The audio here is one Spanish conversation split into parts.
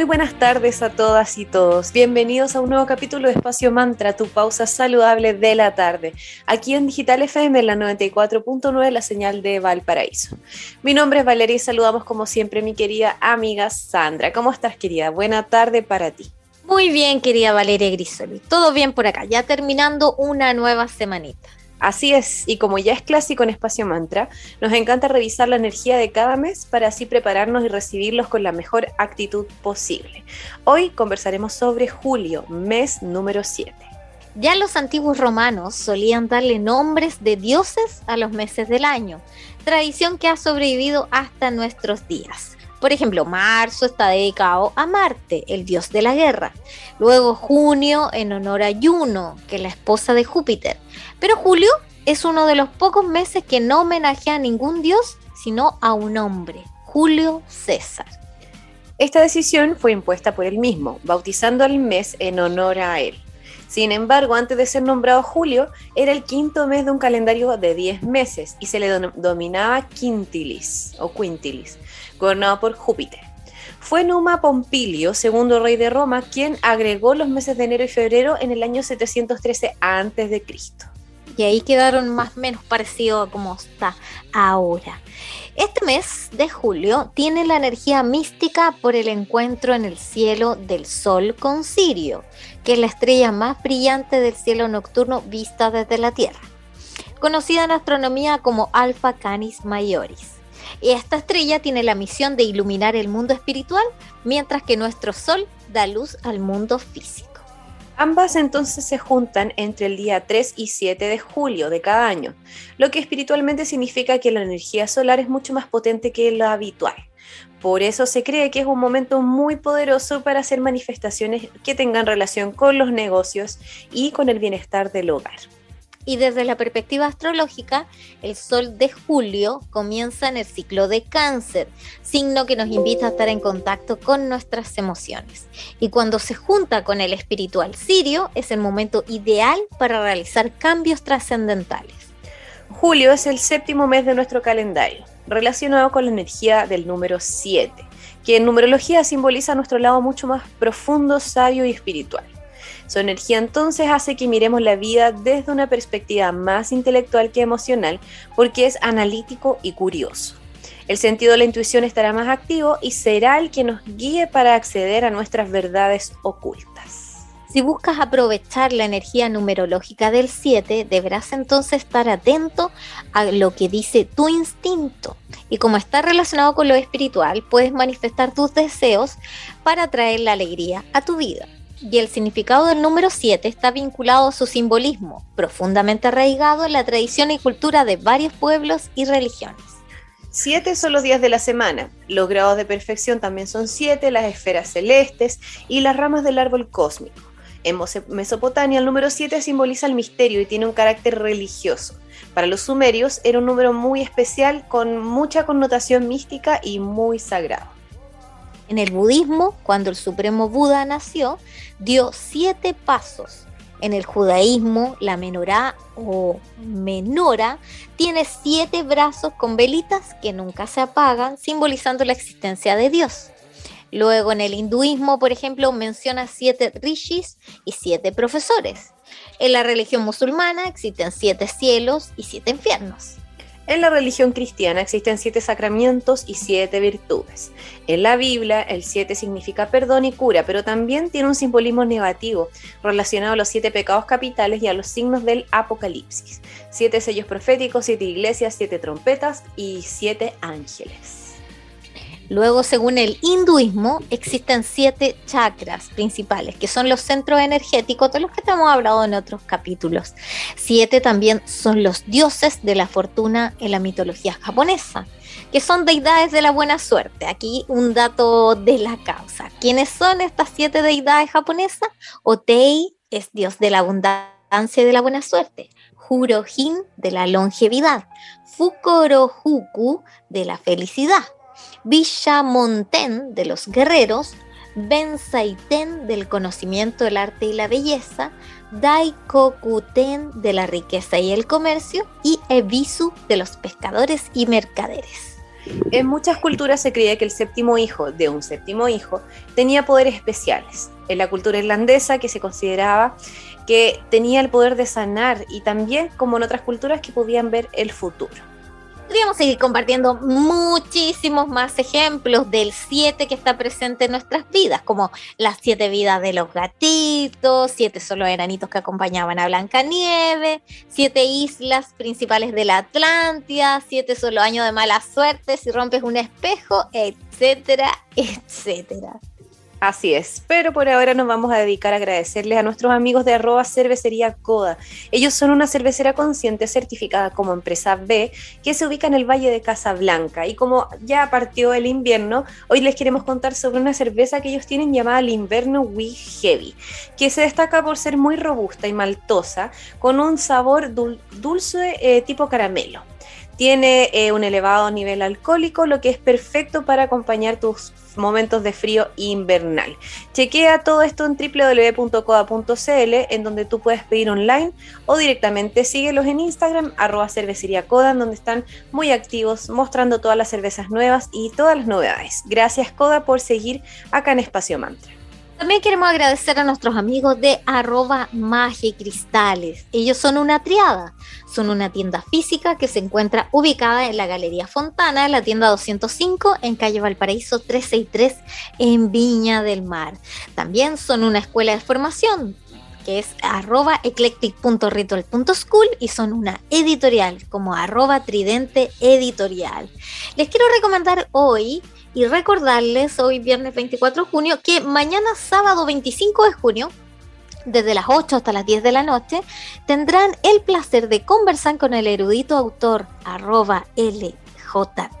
Muy buenas tardes a todas y todos. Bienvenidos a un nuevo capítulo de Espacio Mantra, tu pausa saludable de la tarde, aquí en Digital FM, en la 94.9, la señal de Valparaíso. Mi nombre es Valeria y saludamos como siempre mi querida amiga Sandra. ¿Cómo estás, querida? Buena tarde para ti. Muy bien, querida Valeria Grisoli. Todo bien por acá, ya terminando una nueva semanita. Así es, y como ya es clásico en Espacio Mantra, nos encanta revisar la energía de cada mes para así prepararnos y recibirlos con la mejor actitud posible. Hoy conversaremos sobre julio, mes número 7. Ya los antiguos romanos solían darle nombres de dioses a los meses del año, tradición que ha sobrevivido hasta nuestros días. Por ejemplo, marzo está dedicado a Marte, el dios de la guerra. Luego junio en honor a Juno, que es la esposa de Júpiter. Pero julio es uno de los pocos meses que no homenajea a ningún dios, sino a un hombre, Julio César. Esta decisión fue impuesta por él mismo, bautizando al mes en honor a él. Sin embargo, antes de ser nombrado Julio, era el quinto mes de un calendario de 10 meses y se le dominaba Quintilis o Quintilis, gobernado por Júpiter. Fue Numa Pompilio, segundo rey de Roma, quien agregó los meses de enero y febrero en el año 713 a.C y ahí quedaron más o menos parecidos a como está ahora. Este mes de julio tiene la energía mística por el encuentro en el cielo del Sol con Sirio, que es la estrella más brillante del cielo nocturno vista desde la Tierra, conocida en astronomía como Alpha Canis Majoris. Y esta estrella tiene la misión de iluminar el mundo espiritual, mientras que nuestro Sol da luz al mundo físico. Ambas entonces se juntan entre el día 3 y 7 de julio de cada año, lo que espiritualmente significa que la energía solar es mucho más potente que la habitual. Por eso se cree que es un momento muy poderoso para hacer manifestaciones que tengan relación con los negocios y con el bienestar del hogar. Y desde la perspectiva astrológica, el sol de julio comienza en el ciclo de cáncer, signo que nos invita a estar en contacto con nuestras emociones. Y cuando se junta con el espiritual sirio, es el momento ideal para realizar cambios trascendentales. Julio es el séptimo mes de nuestro calendario, relacionado con la energía del número 7, que en numerología simboliza nuestro lado mucho más profundo, sabio y espiritual. Su energía entonces hace que miremos la vida desde una perspectiva más intelectual que emocional porque es analítico y curioso. El sentido de la intuición estará más activo y será el que nos guíe para acceder a nuestras verdades ocultas. Si buscas aprovechar la energía numerológica del 7, deberás entonces estar atento a lo que dice tu instinto. Y como está relacionado con lo espiritual, puedes manifestar tus deseos para traer la alegría a tu vida y el significado del número 7 está vinculado a su simbolismo, profundamente arraigado en la tradición y cultura de varios pueblos y religiones. Siete son los días de la semana. Los grados de perfección también son siete, las esferas celestes y las ramas del árbol cósmico. En Mesopotamia el número 7 simboliza el misterio y tiene un carácter religioso. Para los sumerios era un número muy especial con mucha connotación mística y muy sagrado. En el budismo, cuando el supremo Buda nació, dio siete pasos. En el judaísmo, la menorá o menora tiene siete brazos con velitas que nunca se apagan, simbolizando la existencia de Dios. Luego en el hinduismo, por ejemplo, menciona siete rishis y siete profesores. En la religión musulmana existen siete cielos y siete infiernos. En la religión cristiana existen siete sacramentos y siete virtudes. En la Biblia, el siete significa perdón y cura, pero también tiene un simbolismo negativo relacionado a los siete pecados capitales y a los signos del Apocalipsis. Siete sellos proféticos, siete iglesias, siete trompetas y siete ángeles. Luego, según el hinduismo, existen siete chakras principales, que son los centros energéticos de los que te hemos hablado en otros capítulos. Siete también son los dioses de la fortuna en la mitología japonesa, que son deidades de la buena suerte. Aquí un dato de la causa. ¿Quiénes son estas siete deidades japonesas? Otei es dios de la abundancia y de la buena suerte. Jurojin de la longevidad. Fukorohuku de la felicidad. Villamonten de los guerreros, Benzaiten del conocimiento del arte y la belleza, Daikokuten de la riqueza y el comercio y Ebisu de los pescadores y mercaderes. En muchas culturas se creía que el séptimo hijo de un séptimo hijo tenía poderes especiales. En la cultura irlandesa que se consideraba que tenía el poder de sanar y también como en otras culturas que podían ver el futuro podríamos seguir compartiendo muchísimos más ejemplos del 7 que está presente en nuestras vidas, como las siete vidas de los gatitos, siete solo enanitos que acompañaban a Blancanieves, siete islas principales de la Atlántida, siete solo años de mala suerte si rompes un espejo, etcétera, etcétera. Así es, pero por ahora nos vamos a dedicar a agradecerles a nuestros amigos de arroba cervecería Coda. Ellos son una cervecera consciente certificada como empresa B que se ubica en el Valle de Casablanca y como ya partió el invierno, hoy les queremos contar sobre una cerveza que ellos tienen llamada el Inverno We Heavy, que se destaca por ser muy robusta y maltosa con un sabor dulce eh, tipo caramelo. Tiene eh, un elevado nivel alcohólico, lo que es perfecto para acompañar tus momentos de frío invernal. Chequea todo esto en www.coda.cl, en donde tú puedes pedir online o directamente síguelos en Instagram, arroba cervecería Coda, donde están muy activos mostrando todas las cervezas nuevas y todas las novedades. Gracias Coda por seguir acá en Espacio Mantra. También queremos agradecer a nuestros amigos de arroba Cristales. Ellos son una triada. Son una tienda física que se encuentra ubicada en la Galería Fontana, en la tienda 205, en calle Valparaíso 363, en Viña del Mar. También son una escuela de formación que es arroba eclectic.ritual.school y son una editorial como arroba tridente editorial. Les quiero recomendar hoy y recordarles hoy viernes 24 de junio que mañana sábado 25 de junio desde las 8 hasta las 10 de la noche, tendrán el placer de conversar con el erudito autor arroba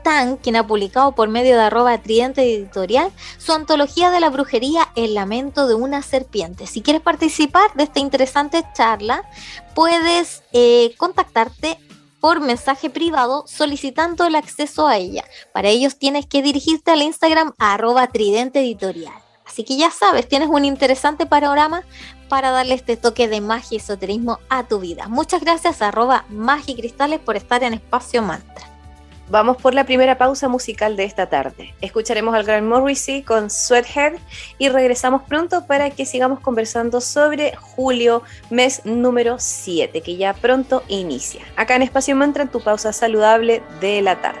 Tan, quien ha publicado por medio de arroba tridente editorial su antología de la brujería El lamento de una serpiente. Si quieres participar de esta interesante charla, puedes eh, contactarte por mensaje privado solicitando el acceso a ella. Para ellos tienes que dirigirte al Instagram arroba tridente editorial. Así que ya sabes, tienes un interesante panorama para darle este toque de magia y esoterismo a tu vida. Muchas gracias arroba magia y cristales por estar en Espacio Mantra. Vamos por la primera pausa musical de esta tarde. Escucharemos al gran Morrissey con Sweathead y regresamos pronto para que sigamos conversando sobre julio, mes número 7, que ya pronto inicia. Acá en Espacio Mantra, tu pausa saludable de la tarde.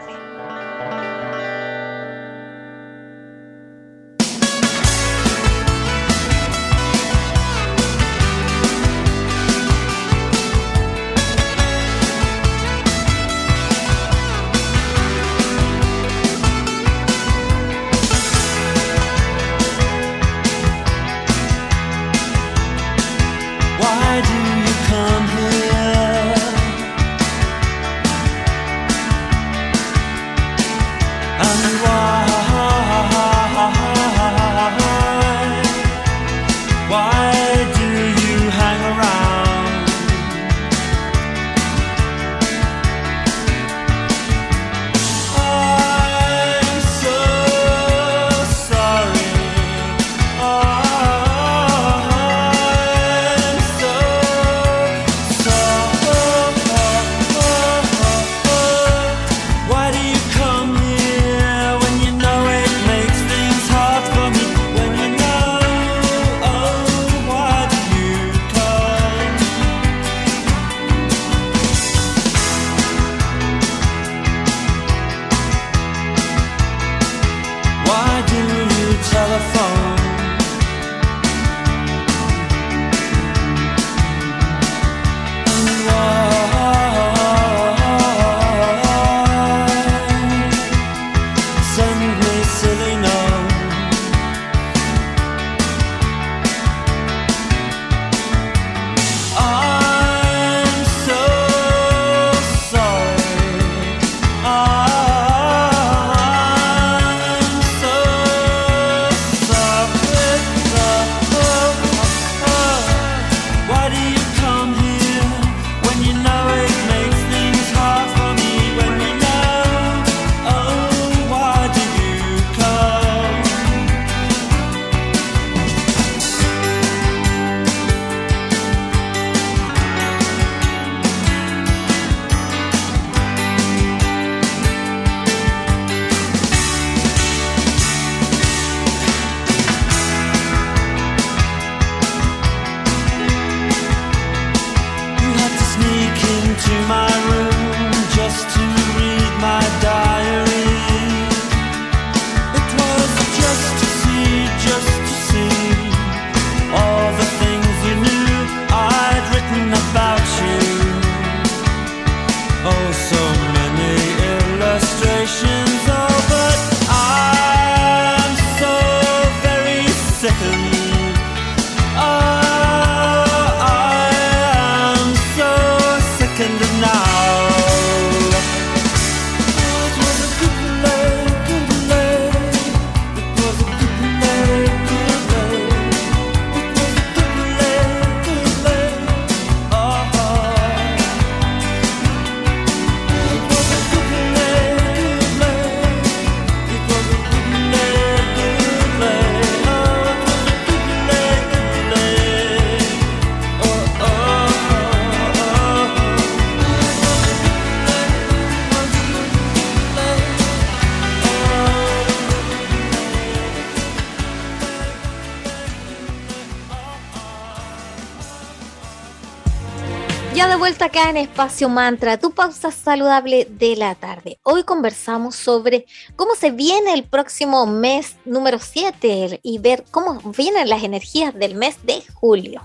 Vuelta acá en Espacio Mantra, tu pausa saludable de la tarde. Hoy conversamos sobre cómo se viene el próximo mes número 7 y ver cómo vienen las energías del mes de julio.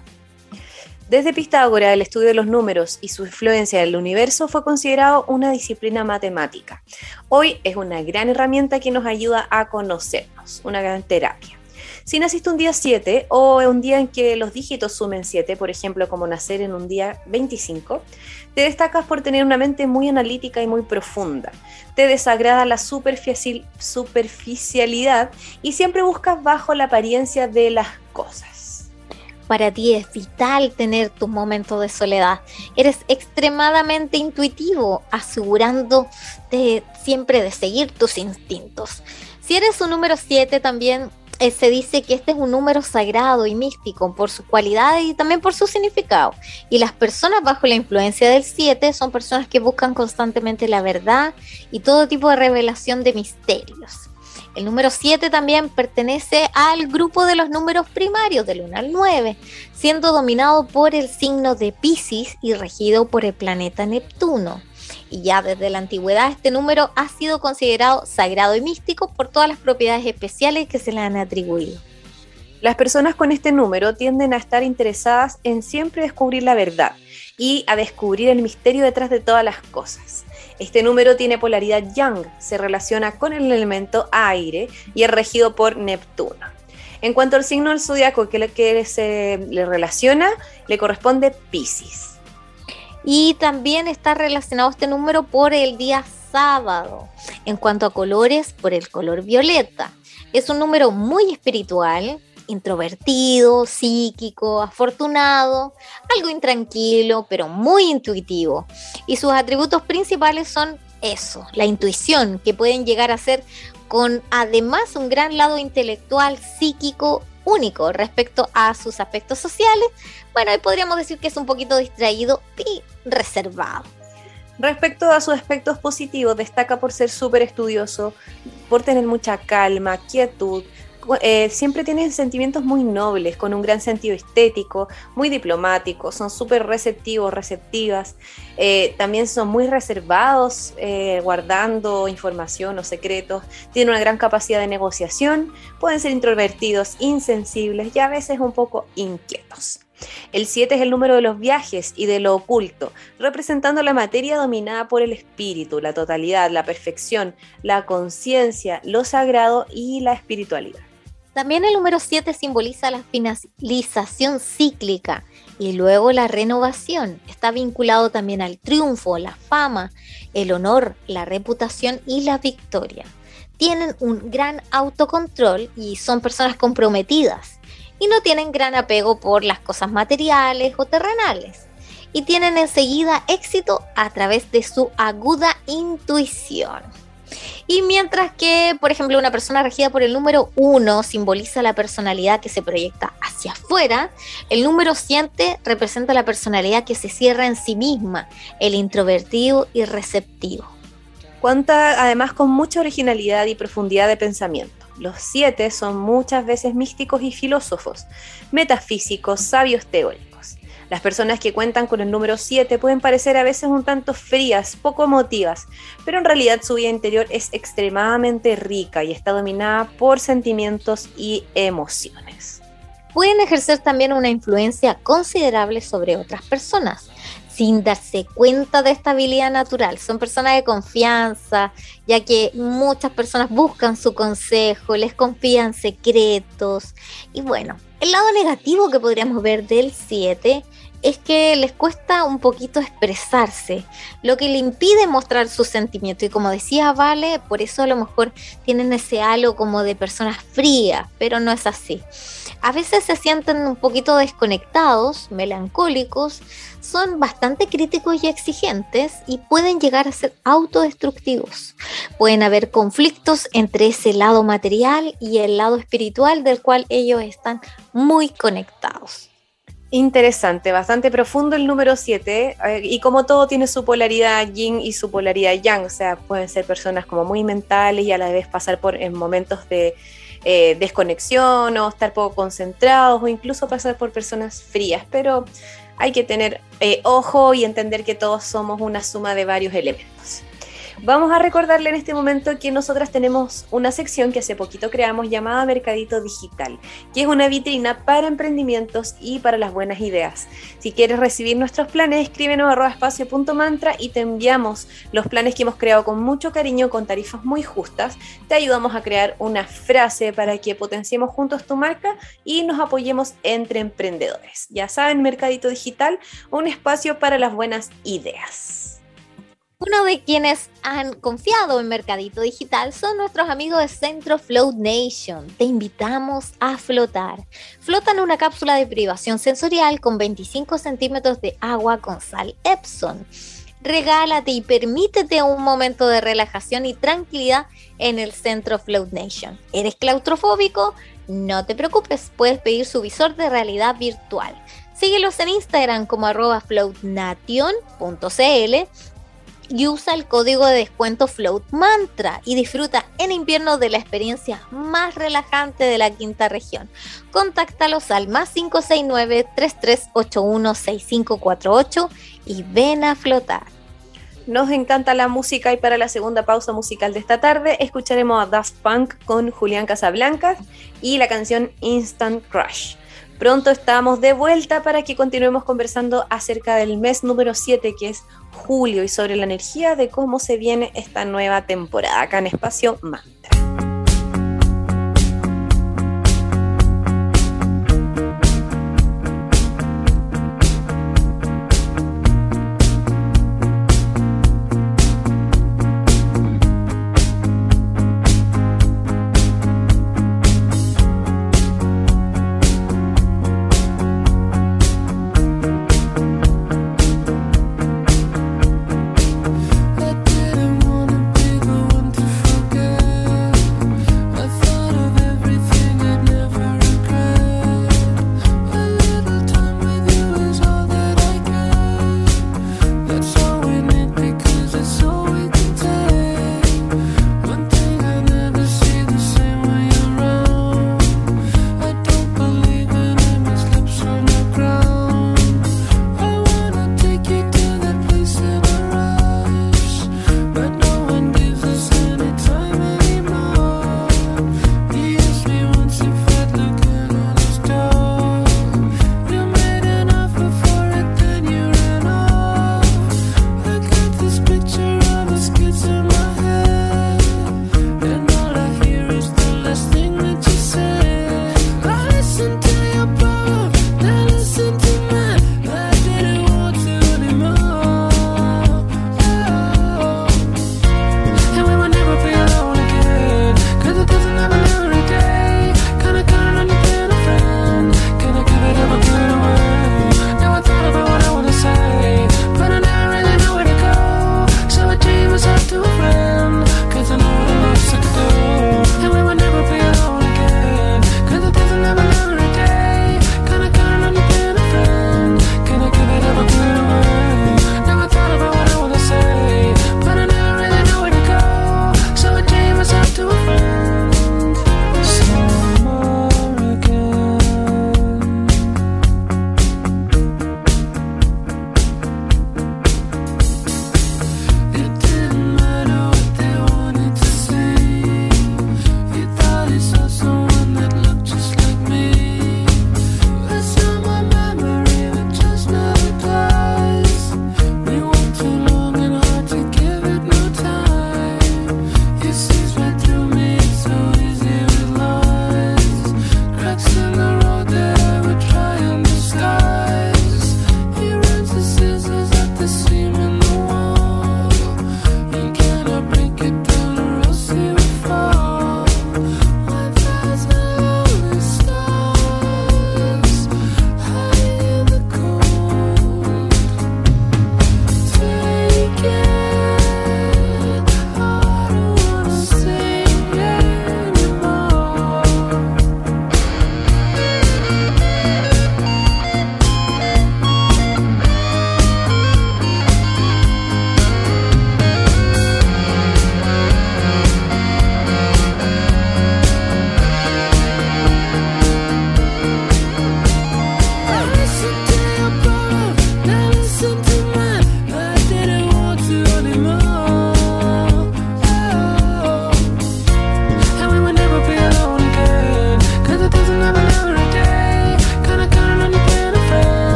Desde Pitágora, el estudio de los números y su influencia en el universo fue considerado una disciplina matemática. Hoy es una gran herramienta que nos ayuda a conocernos, una gran terapia. Si naciste un día 7 o un día en que los dígitos sumen 7, por ejemplo, como nacer en un día 25, te destacas por tener una mente muy analítica y muy profunda. Te desagrada la superficialidad y siempre buscas bajo la apariencia de las cosas. Para ti es vital tener tus momentos de soledad. Eres extremadamente intuitivo, asegurándote siempre de seguir tus instintos. Si eres un número 7 también eh, se dice que este es un número sagrado y místico por su cualidad y también por su significado. Y las personas bajo la influencia del 7 son personas que buscan constantemente la verdad y todo tipo de revelación de misterios. El número 7 también pertenece al grupo de los números primarios del 1 al 9, siendo dominado por el signo de Pisces y regido por el planeta Neptuno y ya desde la antigüedad este número ha sido considerado sagrado y místico por todas las propiedades especiales que se le han atribuido. Las personas con este número tienden a estar interesadas en siempre descubrir la verdad y a descubrir el misterio detrás de todas las cosas. Este número tiene polaridad yang, se relaciona con el elemento aire y es regido por Neptuno. En cuanto al signo del zodiaco que, que se le relaciona, le corresponde Pisces. Y también está relacionado este número por el día sábado. En cuanto a colores, por el color violeta. Es un número muy espiritual, introvertido, psíquico, afortunado, algo intranquilo, pero muy intuitivo. Y sus atributos principales son eso, la intuición, que pueden llegar a ser con además un gran lado intelectual, psíquico único respecto a sus aspectos sociales, bueno, ahí podríamos decir que es un poquito distraído y reservado. Respecto a sus aspectos positivos, destaca por ser súper estudioso, por tener mucha calma, quietud, eh, siempre tienen sentimientos muy nobles, con un gran sentido estético, muy diplomático, son súper receptivos, receptivas, eh, también son muy reservados, eh, guardando información o secretos, tienen una gran capacidad de negociación, pueden ser introvertidos, insensibles y a veces un poco inquietos. El 7 es el número de los viajes y de lo oculto, representando la materia dominada por el espíritu, la totalidad, la perfección, la conciencia, lo sagrado y la espiritualidad. También el número 7 simboliza la finalización cíclica y luego la renovación. Está vinculado también al triunfo, la fama, el honor, la reputación y la victoria. Tienen un gran autocontrol y son personas comprometidas y no tienen gran apego por las cosas materiales o terrenales. Y tienen enseguida éxito a través de su aguda intuición. Y mientras que, por ejemplo, una persona regida por el número 1 simboliza la personalidad que se proyecta hacia afuera, el número 7 representa la personalidad que se cierra en sí misma, el introvertido y receptivo. Cuenta además con mucha originalidad y profundidad de pensamiento. Los siete son muchas veces místicos y filósofos, metafísicos, sabios teóricos. Las personas que cuentan con el número 7 pueden parecer a veces un tanto frías, poco emotivas, pero en realidad su vida interior es extremadamente rica y está dominada por sentimientos y emociones. Pueden ejercer también una influencia considerable sobre otras personas sin darse cuenta de esta habilidad natural. Son personas de confianza, ya que muchas personas buscan su consejo, les confían secretos. Y bueno, el lado negativo que podríamos ver del 7 es que les cuesta un poquito expresarse, lo que le impide mostrar sus sentimientos. Y como decía Vale, por eso a lo mejor tienen ese halo como de personas frías, pero no es así. A veces se sienten un poquito desconectados, melancólicos, son bastante críticos y exigentes y pueden llegar a ser autodestructivos. Pueden haber conflictos entre ese lado material y el lado espiritual del cual ellos están muy conectados. Interesante, bastante profundo el número 7 eh, y como todo tiene su polaridad yin y su polaridad yang, o sea, pueden ser personas como muy mentales y a la vez pasar por en momentos de eh, desconexión o estar poco concentrados o incluso pasar por personas frías, pero hay que tener eh, ojo y entender que todos somos una suma de varios elementos. Vamos a recordarle en este momento que nosotras tenemos una sección que hace poquito creamos llamada Mercadito Digital, que es una vitrina para emprendimientos y para las buenas ideas. Si quieres recibir nuestros planes, escríbenos a espacio.mantra y te enviamos los planes que hemos creado con mucho cariño, con tarifas muy justas. Te ayudamos a crear una frase para que potenciemos juntos tu marca y nos apoyemos entre emprendedores. Ya saben, Mercadito Digital, un espacio para las buenas ideas. Uno de quienes han confiado en Mercadito Digital son nuestros amigos de Centro Float Nation. Te invitamos a flotar. Flota en una cápsula de privación sensorial con 25 centímetros de agua con sal Epson. Regálate y permítete un momento de relajación y tranquilidad en el Centro Float Nation. ¿Eres claustrofóbico? No te preocupes, puedes pedir su visor de realidad virtual. Síguelos en Instagram como arroba floatnation.cl y usa el código de descuento Float Mantra y disfruta en invierno de la experiencia más relajante de la quinta región. Contáctalos al más 569-3381-6548 y ven a flotar. Nos encanta la música y para la segunda pausa musical de esta tarde escucharemos a Daft Punk con Julián Casablancas y la canción Instant Crush. Pronto estamos de vuelta para que continuemos conversando acerca del mes número 7 que es julio y sobre la energía de cómo se viene esta nueva temporada acá en Espacio Mantra.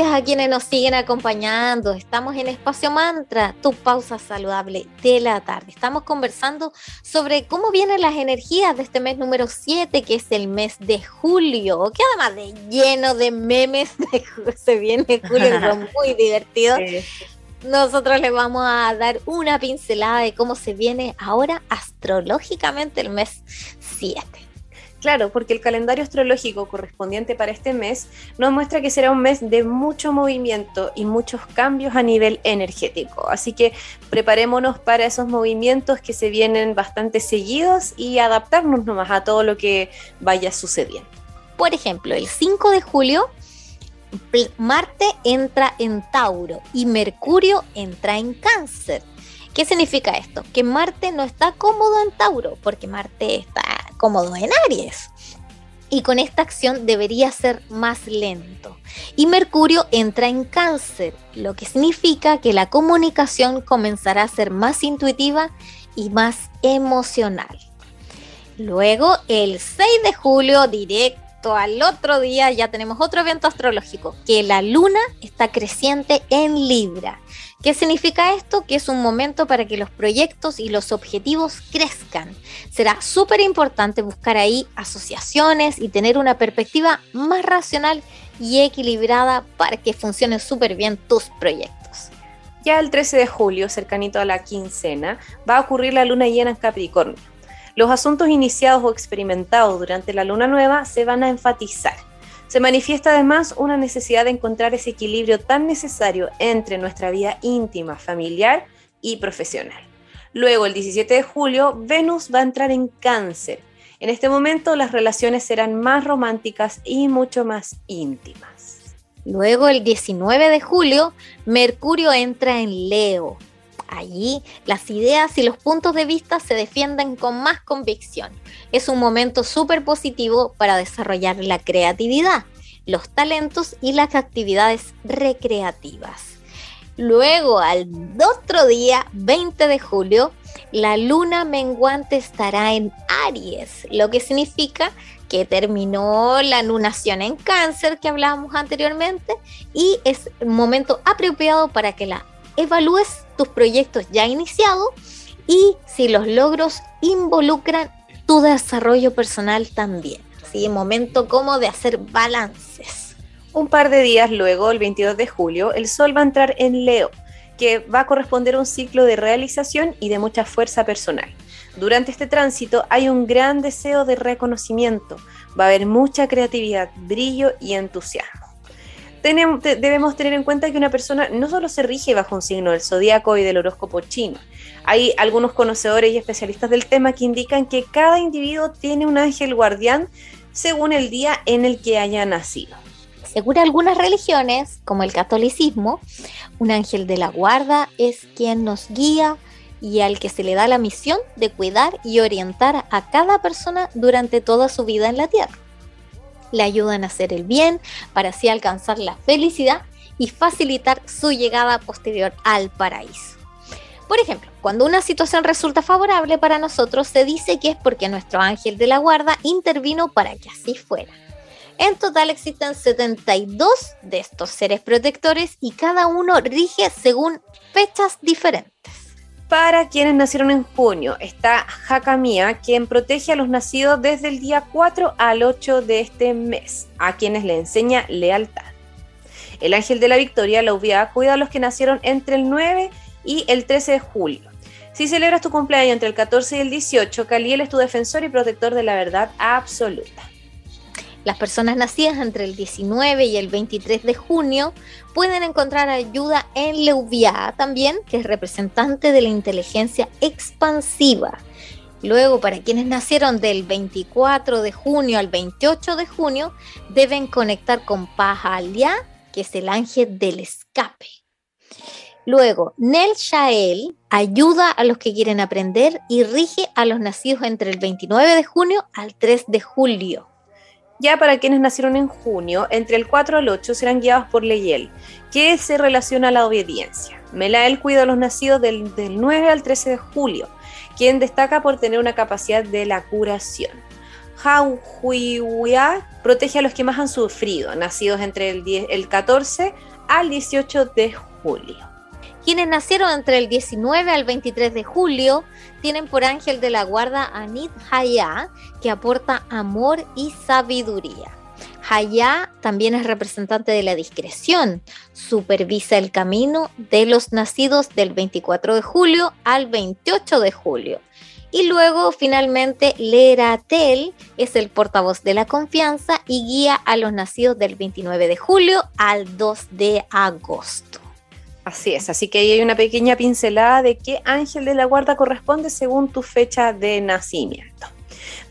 Gracias a quienes nos siguen acompañando. Estamos en Espacio Mantra, tu pausa saludable de la tarde. Estamos conversando sobre cómo vienen las energías de este mes número 7, que es el mes de julio, que además de lleno de memes, se viene julio, muy divertidos. Nosotros les vamos a dar una pincelada de cómo se viene ahora astrológicamente el mes 7. Claro, porque el calendario astrológico correspondiente para este mes nos muestra que será un mes de mucho movimiento y muchos cambios a nivel energético. Así que preparémonos para esos movimientos que se vienen bastante seguidos y adaptarnos nomás a todo lo que vaya sucediendo. Por ejemplo, el 5 de julio Marte entra en Tauro y Mercurio entra en Cáncer. ¿Qué significa esto? Que Marte no está cómodo en Tauro, porque Marte está cómodo en Aries. Y con esta acción debería ser más lento. Y Mercurio entra en cáncer, lo que significa que la comunicación comenzará a ser más intuitiva y más emocional. Luego, el 6 de julio, directo al otro día, ya tenemos otro evento astrológico, que la luna está creciente en Libra. ¿Qué significa esto? Que es un momento para que los proyectos y los objetivos crezcan. Será súper importante buscar ahí asociaciones y tener una perspectiva más racional y equilibrada para que funcionen súper bien tus proyectos. Ya el 13 de julio, cercanito a la quincena, va a ocurrir la luna llena en Capricornio. Los asuntos iniciados o experimentados durante la luna nueva se van a enfatizar se manifiesta además una necesidad de encontrar ese equilibrio tan necesario entre nuestra vida íntima, familiar y profesional. Luego, el 17 de julio, Venus va a entrar en cáncer. En este momento las relaciones serán más románticas y mucho más íntimas. Luego, el 19 de julio, Mercurio entra en Leo. Allí las ideas y los puntos de vista se defienden con más convicción. Es un momento súper positivo para desarrollar la creatividad, los talentos y las actividades recreativas. Luego, al otro día, 20 de julio, la luna menguante estará en Aries, lo que significa que terminó la lunación en cáncer que hablábamos anteriormente y es un momento apropiado para que la evalúes tus proyectos ya iniciados y si los logros involucran tu desarrollo personal también. ¿sí? Momento como de hacer balances. Un par de días luego, el 22 de julio, el Sol va a entrar en Leo, que va a corresponder a un ciclo de realización y de mucha fuerza personal. Durante este tránsito hay un gran deseo de reconocimiento, va a haber mucha creatividad, brillo y entusiasmo debemos tener en cuenta que una persona no solo se rige bajo un signo del zodiaco y del horóscopo chino. Hay algunos conocedores y especialistas del tema que indican que cada individuo tiene un ángel guardián según el día en el que haya nacido. Según algunas religiones, como el catolicismo, un ángel de la guarda es quien nos guía y al que se le da la misión de cuidar y orientar a cada persona durante toda su vida en la tierra le ayudan a hacer el bien para así alcanzar la felicidad y facilitar su llegada posterior al paraíso. Por ejemplo, cuando una situación resulta favorable para nosotros, se dice que es porque nuestro ángel de la guarda intervino para que así fuera. En total existen 72 de estos seres protectores y cada uno rige según fechas diferentes. Para quienes nacieron en junio está Hakamia, quien protege a los nacidos desde el día 4 al 8 de este mes, a quienes le enseña lealtad. El ángel de la victoria, la UVA, cuida a los que nacieron entre el 9 y el 13 de julio. Si celebras tu cumpleaños entre el 14 y el 18, Caliel es tu defensor y protector de la verdad absoluta. Las personas nacidas entre el 19 y el 23 de junio pueden encontrar ayuda en Leuvia también, que es representante de la inteligencia expansiva. Luego, para quienes nacieron del 24 de junio al 28 de junio, deben conectar con Pahalia, que es el ángel del escape. Luego, Nel Shael ayuda a los que quieren aprender y rige a los nacidos entre el 29 de junio al 3 de julio. Ya para quienes nacieron en junio, entre el 4 al 8 serán guiados por Leyel, que se relaciona a la obediencia. Melael cuida a los nacidos del, 9 al 13 de julio, quien destaca por tener una capacidad de la curación. Hauhuiya protege a los que más han sufrido, nacidos entre el, 10 el 14 al 18 de julio. Quienes nacieron entre el 19 al 23 de julio tienen por ángel de la guarda a Nid Haya, que aporta amor y sabiduría. Haya también es representante de la discreción, supervisa el camino de los nacidos del 24 de julio al 28 de julio. Y luego finalmente Leratel es el portavoz de la confianza y guía a los nacidos del 29 de julio al 2 de agosto. Así es, así que ahí hay una pequeña pincelada de qué ángel de la guarda corresponde según tu fecha de nacimiento.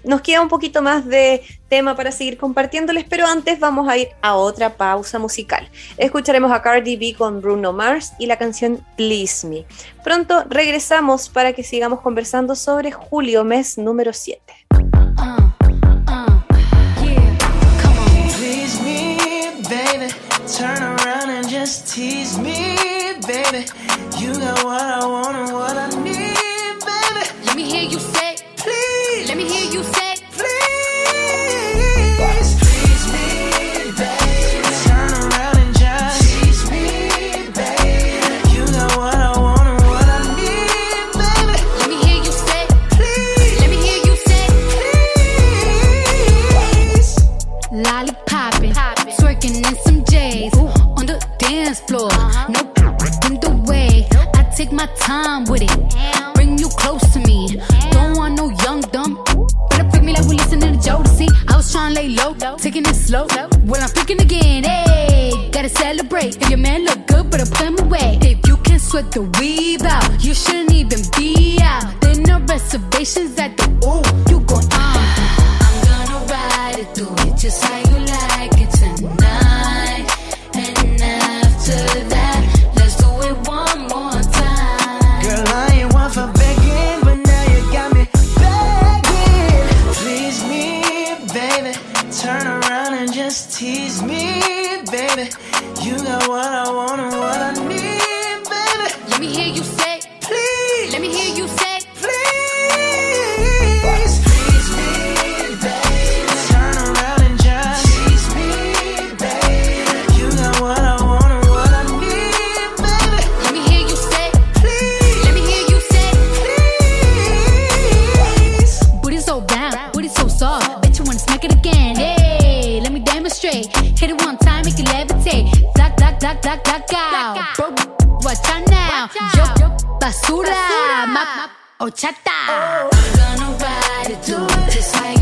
Nos queda un poquito más de tema para seguir compartiéndoles, pero antes vamos a ir a otra pausa musical. Escucharemos a Cardi B con Bruno Mars y la canción Please Me. Pronto regresamos para que sigamos conversando sobre julio, mes número 7. baby. turn around and just tease me, baby. You got what I want and what I need. black, black watch out now. Yo, yo, basura. Ma, ma, ochata. Gonna ride it, do it just like.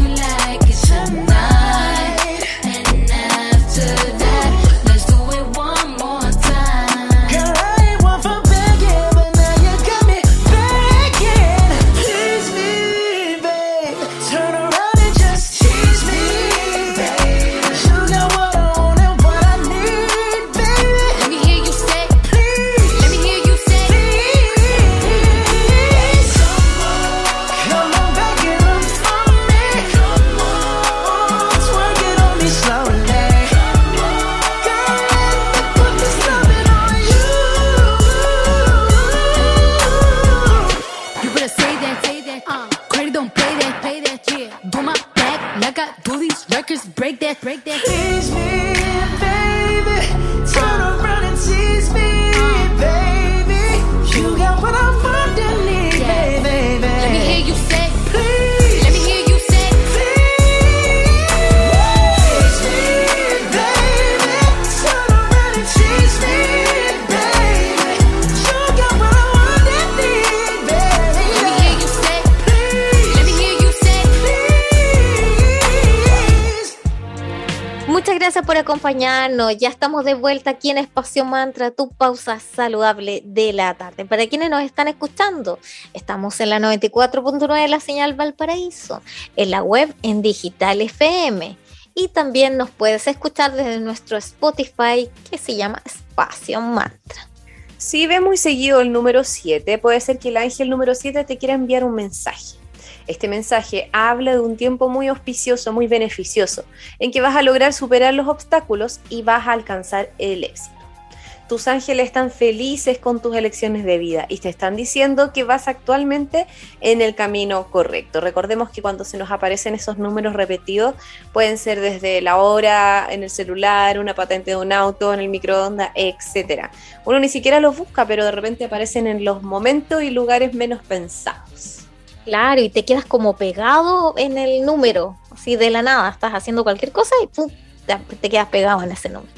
Acompañarnos. Ya estamos de vuelta aquí en Espacio Mantra, tu pausa saludable de la tarde. Para quienes nos están escuchando, estamos en la 94.9 de la señal Valparaíso, en la web en Digital FM. Y también nos puedes escuchar desde nuestro Spotify que se llama Espacio Mantra. Si ves muy seguido el número 7, puede ser que el ángel número 7 te quiera enviar un mensaje. Este mensaje habla de un tiempo muy auspicioso, muy beneficioso, en que vas a lograr superar los obstáculos y vas a alcanzar el éxito. tus ángeles están felices con tus elecciones de vida y te están diciendo que vas actualmente en el camino correcto. Recordemos que cuando se nos aparecen esos números repetidos, pueden ser desde la hora en el celular, una patente de un auto, en el microondas, etcétera. Uno ni siquiera los busca, pero de repente aparecen en los momentos y lugares menos pensados. Claro, y te quedas como pegado en el número, así de la nada, estás haciendo cualquier cosa y ¡pum! te, te quedas pegado en ese número.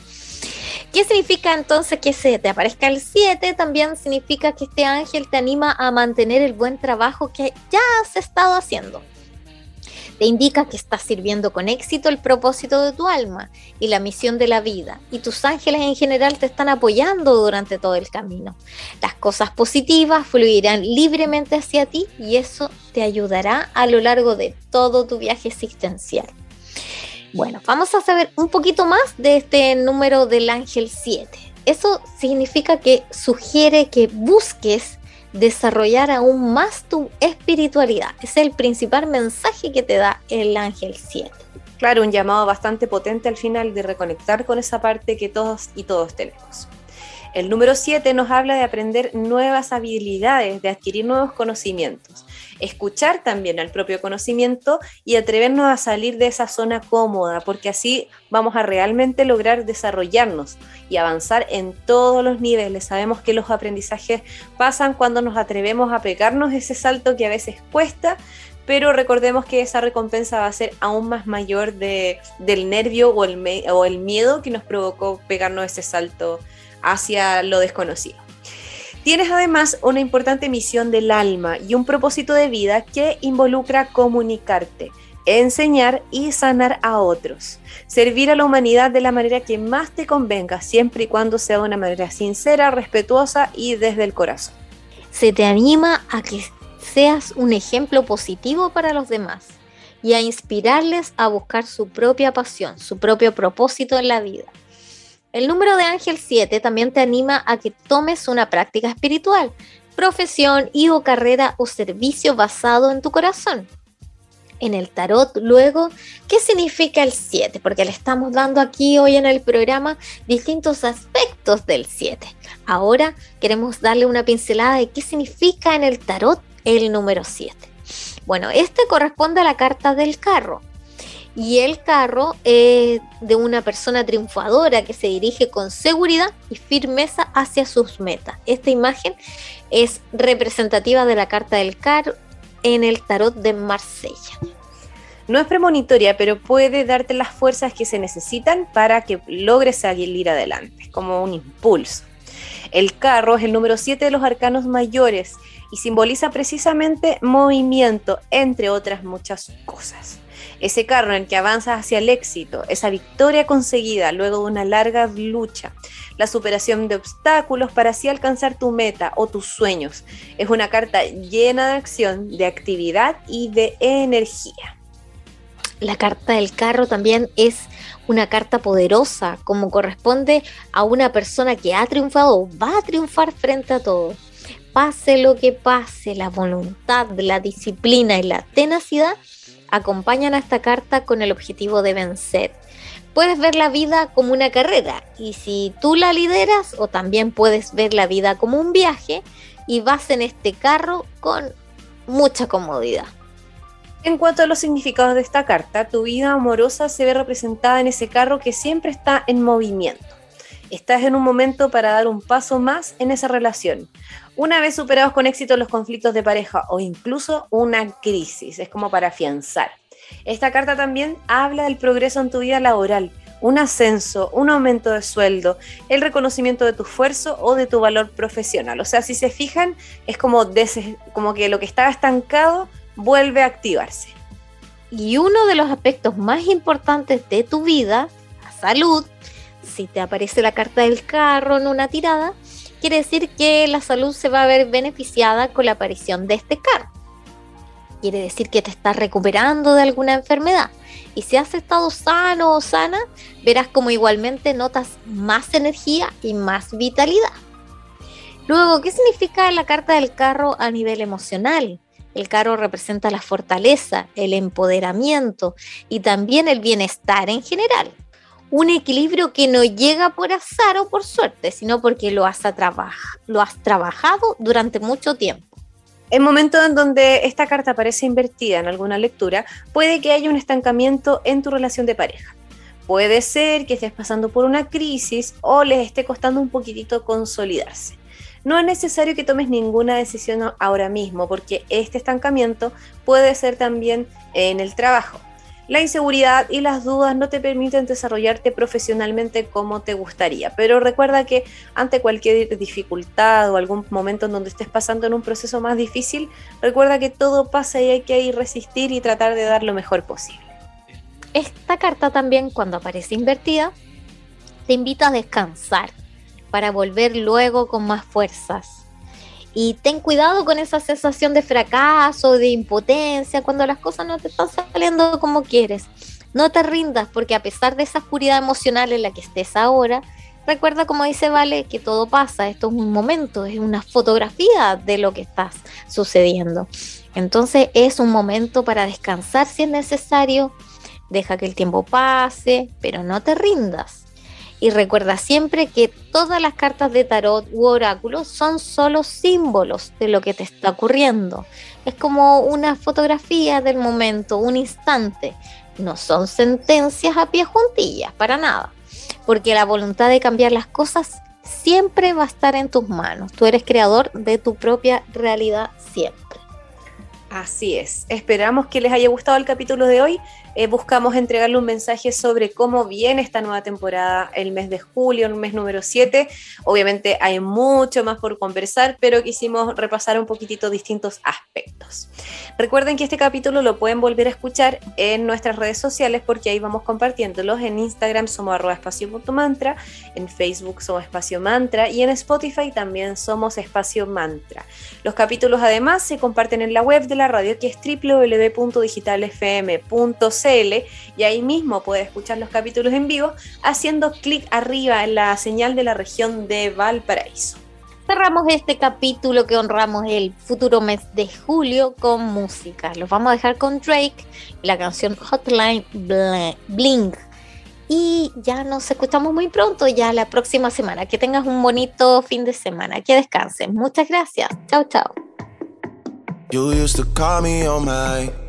¿Qué significa entonces que se te aparezca el 7? También significa que este ángel te anima a mantener el buen trabajo que ya has estado haciendo. Te indica que estás sirviendo con éxito el propósito de tu alma y la misión de la vida, y tus ángeles en general te están apoyando durante todo el camino. Las cosas positivas fluirán libremente hacia ti y eso te ayudará a lo largo de todo tu viaje existencial. Bueno, vamos a saber un poquito más de este número del ángel 7. Eso significa que sugiere que busques desarrollar aún más tu espiritualidad. Es el principal mensaje que te da el ángel 7. Claro, un llamado bastante potente al final de reconectar con esa parte que todos y todos tenemos. El número 7 nos habla de aprender nuevas habilidades, de adquirir nuevos conocimientos, escuchar también al propio conocimiento y atrevernos a salir de esa zona cómoda, porque así vamos a realmente lograr desarrollarnos y avanzar en todos los niveles. Sabemos que los aprendizajes pasan cuando nos atrevemos a pegarnos ese salto que a veces cuesta, pero recordemos que esa recompensa va a ser aún más mayor de, del nervio o el, o el miedo que nos provocó pegarnos ese salto hacia lo desconocido. Tienes además una importante misión del alma y un propósito de vida que involucra comunicarte, enseñar y sanar a otros. Servir a la humanidad de la manera que más te convenga, siempre y cuando sea de una manera sincera, respetuosa y desde el corazón. Se te anima a que seas un ejemplo positivo para los demás y a inspirarles a buscar su propia pasión, su propio propósito en la vida. El número de Ángel 7 también te anima a que tomes una práctica espiritual, profesión y o carrera o servicio basado en tu corazón. En el tarot, luego, ¿qué significa el 7? Porque le estamos dando aquí hoy en el programa distintos aspectos del 7. Ahora queremos darle una pincelada de qué significa en el tarot el número 7. Bueno, este corresponde a la carta del carro. Y el carro es de una persona triunfadora que se dirige con seguridad y firmeza hacia sus metas. Esta imagen es representativa de la carta del carro en el tarot de Marsella. No es premonitoria, pero puede darte las fuerzas que se necesitan para que logres salir adelante, como un impulso. El carro es el número 7 de los arcanos mayores y simboliza precisamente movimiento, entre otras muchas cosas. Ese carro en el que avanzas hacia el éxito, esa victoria conseguida luego de una larga lucha, la superación de obstáculos para así alcanzar tu meta o tus sueños. Es una carta llena de acción, de actividad y de energía. La carta del carro también es una carta poderosa, como corresponde a una persona que ha triunfado va a triunfar frente a todo. Pase lo que pase, la voluntad, la disciplina y la tenacidad acompañan a esta carta con el objetivo de vencer. Puedes ver la vida como una carrera y si tú la lideras o también puedes ver la vida como un viaje y vas en este carro con mucha comodidad. En cuanto a los significados de esta carta, tu vida amorosa se ve representada en ese carro que siempre está en movimiento. Estás en un momento para dar un paso más en esa relación. Una vez superados con éxito los conflictos de pareja o incluso una crisis, es como para afianzar. Esta carta también habla del progreso en tu vida laboral, un ascenso, un aumento de sueldo, el reconocimiento de tu esfuerzo o de tu valor profesional. O sea, si se fijan, es como, como que lo que estaba estancado vuelve a activarse. Y uno de los aspectos más importantes de tu vida, la salud, si te aparece la carta del carro en una tirada, quiere decir que la salud se va a ver beneficiada con la aparición de este carro. Quiere decir que te estás recuperando de alguna enfermedad. Y si has estado sano o sana, verás como igualmente notas más energía y más vitalidad. Luego, ¿qué significa la carta del carro a nivel emocional? El carro representa la fortaleza, el empoderamiento y también el bienestar en general. Un equilibrio que no llega por azar o por suerte, sino porque lo has, trabajado durante mucho tiempo. En momentos en donde esta carta aparece invertida en alguna lectura, puede que haya un estancamiento en tu relación de pareja. Puede ser que estés pasando por una crisis o les esté costando un poquitito consolidarse. No es necesario que tomes ninguna decisión ahora mismo porque este estancamiento puede ser también en el trabajo. La inseguridad y las dudas no te permiten desarrollarte profesionalmente como te gustaría, pero recuerda que ante cualquier dificultad o algún momento en donde estés pasando en un proceso más difícil, recuerda que todo pasa y hay que ir resistir y tratar de dar lo mejor posible. Esta carta también, cuando aparece invertida, te invita a descansar para volver luego con más fuerzas. Y ten cuidado con esa sensación de fracaso, de impotencia, cuando las cosas no te están saliendo como quieres. No te rindas, porque a pesar de esa oscuridad emocional en la que estés ahora, recuerda, como dice Vale, que todo pasa. Esto es un momento, es una fotografía de lo que estás sucediendo. Entonces es un momento para descansar si es necesario. Deja que el tiempo pase, pero no te rindas. Y recuerda siempre que todas las cartas de tarot u oráculo son solo símbolos de lo que te está ocurriendo. Es como una fotografía del momento, un instante. No son sentencias a pie juntillas, para nada. Porque la voluntad de cambiar las cosas siempre va a estar en tus manos. Tú eres creador de tu propia realidad siempre. Así es. Esperamos que les haya gustado el capítulo de hoy. Eh, buscamos entregarle un mensaje sobre cómo viene esta nueva temporada, el mes de julio, el mes número 7. Obviamente hay mucho más por conversar, pero quisimos repasar un poquitito distintos aspectos. Recuerden que este capítulo lo pueden volver a escuchar en nuestras redes sociales porque ahí vamos compartiéndolos. En Instagram somos arroba espacio.mantra, en Facebook somos espacio mantra y en Spotify también somos espacio mantra. Los capítulos además se comparten en la web de la radio que es y ahí mismo puedes escuchar los capítulos en vivo haciendo clic arriba en la señal de la región de Valparaíso. Cerramos este capítulo que honramos el futuro mes de julio con música. Los vamos a dejar con Drake y la canción Hotline Bling. Y ya nos escuchamos muy pronto, ya la próxima semana. Que tengas un bonito fin de semana. Que descansen. Muchas gracias. Chao, chao. You used to call me on my.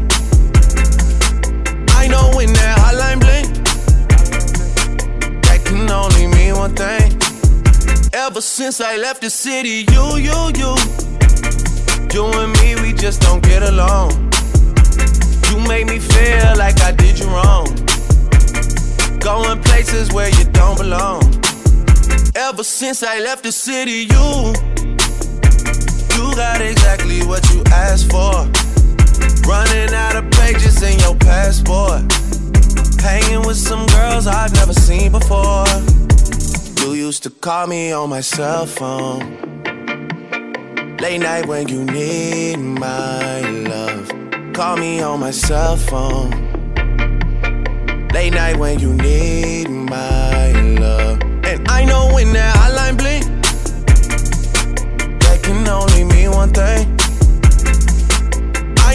Know when that hotline blink, that can only mean one thing. Ever since I left the city, you, you, you, you and me, we just don't get along. You make me feel like I did you wrong. Going places where you don't belong. Ever since I left the city, you you got exactly what you asked for. Running out of pages in your passport. Hanging with some girls I've never seen before. You used to call me on my cell phone. Late night when you need my love. Call me on my cell phone. Late night when you need my love. And I know when that hotline blink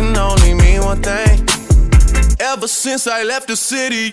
can only mean one thing. Ever since I left the city.